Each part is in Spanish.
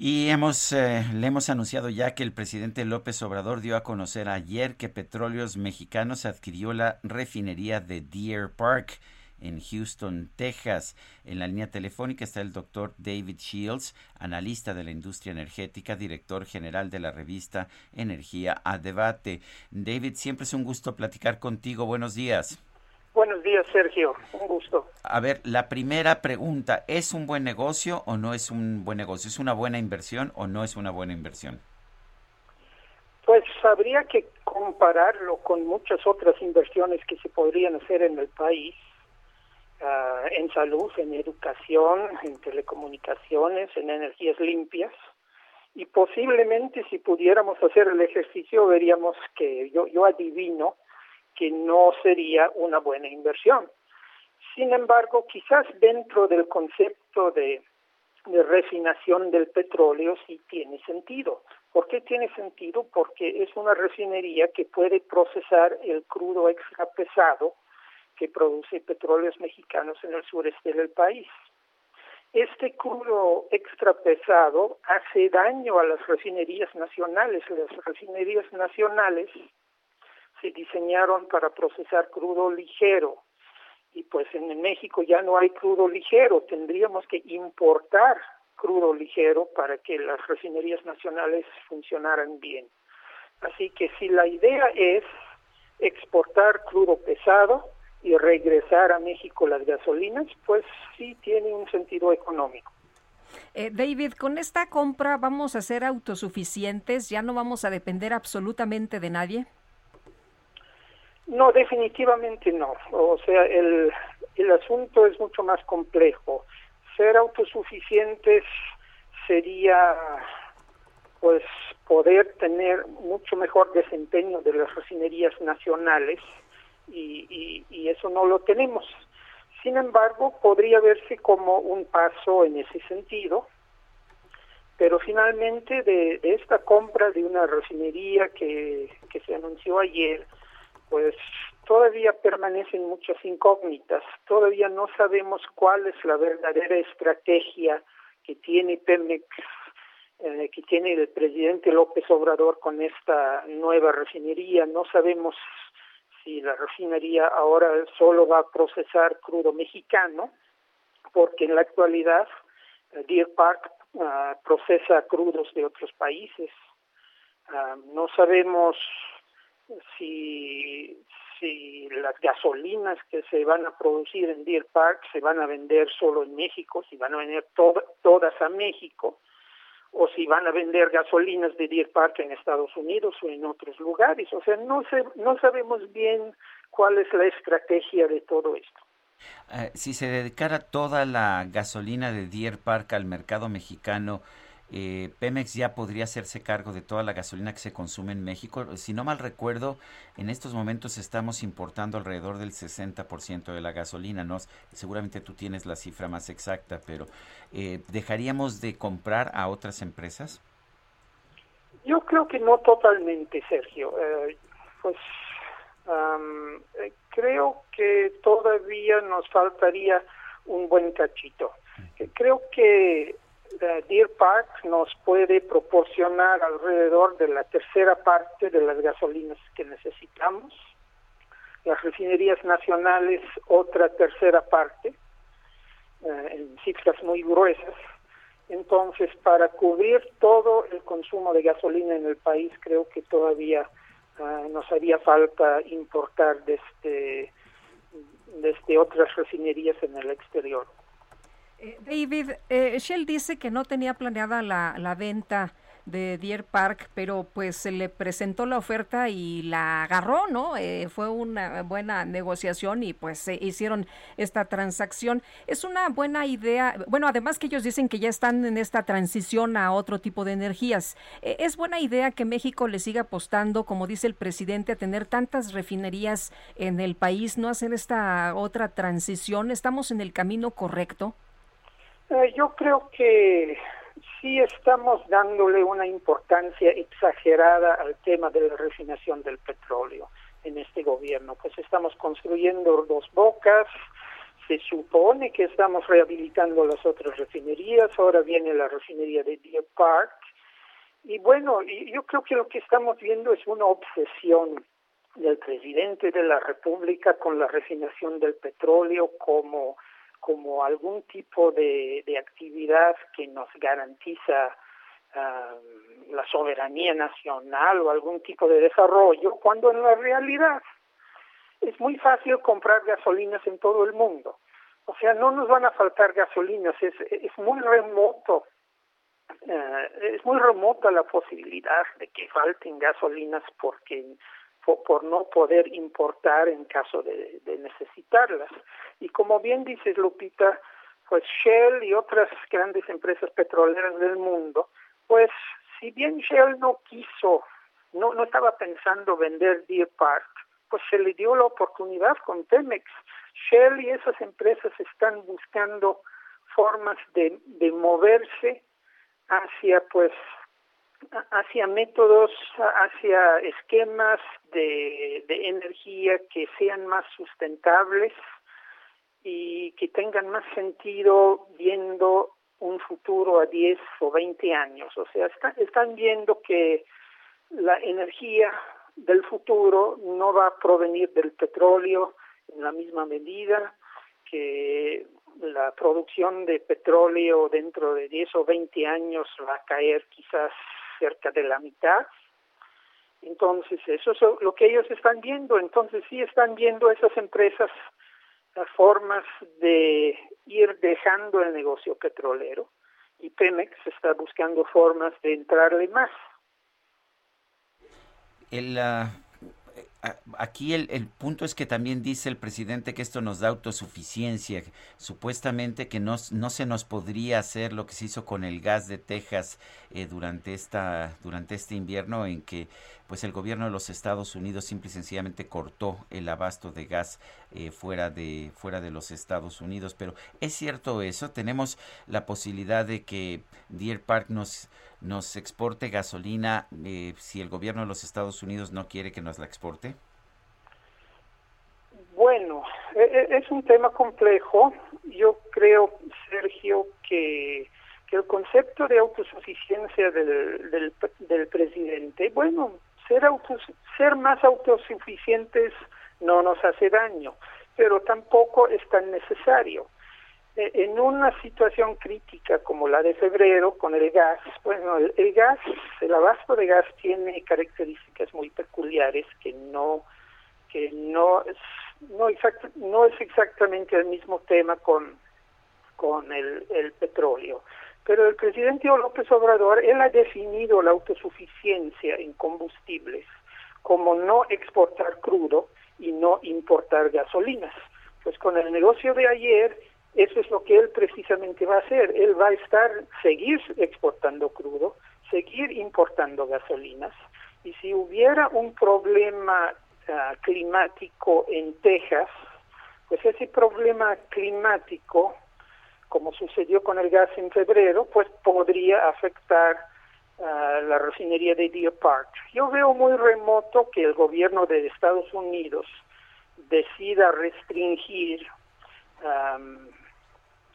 Y hemos, eh, le hemos anunciado ya que el presidente López Obrador dio a conocer ayer que Petróleos Mexicanos adquirió la refinería de Deer Park en Houston, Texas. En la línea telefónica está el doctor David Shields, analista de la industria energética, director general de la revista Energía a Debate. David, siempre es un gusto platicar contigo. Buenos días. Buenos días, Sergio. Un gusto. A ver, la primera pregunta, ¿es un buen negocio o no es un buen negocio? ¿Es una buena inversión o no es una buena inversión? Pues habría que compararlo con muchas otras inversiones que se podrían hacer en el país Ah, en salud, en educación, en telecomunicaciones, en energías limpias. Y posiblemente si pudiéramos hacer el ejercicio veríamos que yo, yo adivino que no sería una buena inversión. Sin embargo, quizás dentro del concepto de, refinación del petróleo sí tiene sentido. ¿Por qué tiene sentido? Porque es una refinería que puede procesar el crudo extra pesado que produce petróleos mexicanos en el sureste del país. Este crudo extra pesado hace daño a las refinerías nacionales. Las refinerías nacionales se diseñaron para procesar crudo ligero y pues en México ya no hay crudo ligero, tendríamos que importar crudo ligero para que las refinerías nacionales funcionaran bien. Así que si la idea es exportar crudo pesado, y regresar a México las gasolinas, pues sí tiene un sentido económico. Eh, David, con esta compra vamos a ser autosuficientes, ya no vamos a depender absolutamente de nadie. No, definitivamente no. O sea, el, el asunto es mucho más complejo. Ser autosuficientes sería, pues, poder tener mucho mejor desempeño de las refinerías nacionales y, y, eso no lo tenemos. Sin embargo, podría verse como un paso en ese sentido, pero finalmente de, esta compra de una refinería que, que se anunció ayer, pues todavía permanecen muchas incógnitas, todavía no sabemos cuál es la verdadera estrategia que tiene Pemex, eh, que tiene el presidente López Obrador con esta nueva refinería, no sabemos y la refinería ahora solo va a procesar crudo mexicano, porque en la actualidad eh, Deer Park ah, procesa crudos de otros países. Ah, no sabemos si, si las gasolinas que se van a producir en Deer Park se van a vender solo en México, si van a vender todas a México, o si van a vender gasolinas de Deer Park en Estados Unidos o en otros lugares. O sea, no, se, no sabemos bien cuál es la estrategia de todo esto. Eh, si se dedicara toda la gasolina de Deer Park al mercado mexicano, eh, Pemex ya podría hacerse cargo de toda la gasolina que se consume en México. Si no mal recuerdo, en estos momentos estamos importando alrededor del 60% de la gasolina. ¿no? Seguramente tú tienes la cifra más exacta, pero eh, ¿dejaríamos de comprar a otras empresas? Yo creo que no totalmente, Sergio. Eh, pues creo que todavía nos faltaría un buen cachito. Creo que Deer Park nos puede proporcionar alrededor de la tercera parte de las gasolinas que necesitamos. Las refinerías nacionales otra tercera parte, eh, en cifras muy gruesas. Entonces, para cubrir todo el consumo de gasolina en el país, creo que todavía eh, nos haría falta importar desde, desde otras refinerías en el exterior. Eh, David, eh, Shell dice que no tenía planeada la, venta de Deer Park, pero pues se le presentó la oferta y la agarró, ¿no? Eh, fue una buena negociación y pues se hicieron esta transacción. Es una buena idea, bueno, además que ellos dicen que ya están en esta transición a otro tipo de energías. Eh, es buena idea que México le siga apostando, como dice el presidente, a tener tantas refinerías en el país, no hacer esta otra transición. ¿Estamos en el camino correcto? Eh, yo creo que sí estamos dándole una importancia exagerada al tema de la refinación del petróleo en este gobierno. Pues estamos construyendo dos bocas, se supone que estamos rehabilitando las otras refinerías, ahora viene la refinería de Deer Park. Y bueno, yo creo que lo que estamos viendo es una obsesión del presidente de la República con la refinación del petróleo como como algún tipo de, actividad que nos garantiza um, la soberanía nacional o algún tipo de desarrollo, cuando en la realidad es muy fácil comprar gasolinas en todo el mundo. O sea, no nos van a faltar gasolinas, es, es muy remoto, uh, es muy remota la posibilidad de que falten gasolinas porque por, no poder importar en caso de, necesitarlas. Y como bien dices, Lupita, pues Shell y otras grandes empresas petroleras del mundo, pues si bien Shell no quiso, no, no estaba pensando vender Deer Park, pues se le dio la oportunidad con Pemex. Shell y esas empresas están buscando formas de, de moverse hacia pues hacia métodos, hacia esquemas de, energía que sean más sustentables y que tengan más sentido viendo un futuro a 10 o 20 años. O sea, están viendo que la energía del futuro no va a provenir del petróleo en la misma medida, que la producción de petróleo dentro de 10 o 20 años va a caer quizás cerca de la mitad. Entonces, eso es lo que ellos están viendo. Entonces, sí están viendo esas empresas las formas de ir dejando el negocio petrolero y Pemex está buscando formas de entrarle más. El, uh, aquí el, punto es que también dice el presidente que esto nos da autosuficiencia, supuestamente que no, no se nos podría hacer lo que se hizo con el gas de Texas eh, durante esta durante este invierno en que pues el gobierno de los Estados Unidos simple y sencillamente cortó el abasto de gas eh, fuera de fuera de los Estados Unidos, pero es cierto eso, tenemos la posibilidad de que Deer Park nos nos exporte gasolina eh, si el gobierno de los Estados Unidos no quiere que nos la exporte? Bueno, e, e, es un tema complejo. Yo creo, Sergio, que, que el concepto de autosuficiencia del, del, del presidente, bueno, ser, autos, ser más autosuficientes no nos hace daño, pero tampoco es tan necesario. Eh, en una situación crítica como la de febrero con el gas, bueno, el, gas, el abasto de gas tiene características muy peculiares que no que no es, no, no es exactamente el mismo tema con con el, el petróleo. Pero el presidente López Obrador, él ha definido la autosuficiencia en combustibles como no exportar crudo y no importar gasolinas. Pues con el negocio de ayer, eso es lo que él precisamente va a hacer. Él va a estar, seguir exportando crudo, seguir importando gasolinas. Y si hubiera un problema ah, climático en Texas, pues ese problema climático, como sucedió con el gas en febrero, pues podría afectar la refinería de Deer Park. Yo veo muy remoto que el gobierno de Estados Unidos decida restringir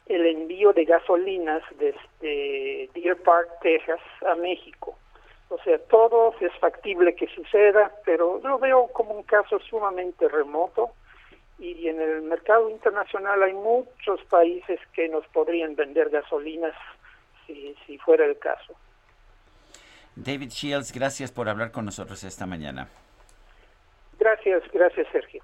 el envío de gasolinas desde Deer Park, Texas, a México. O sea, todo es factible que suceda, pero lo veo como un caso sumamente remoto y en el mercado internacional hay muchos países que nos podrían vender gasolinas si, si fuera el caso. David Shields, gracias por hablar con nosotros esta mañana. Gracias, gracias Sergio.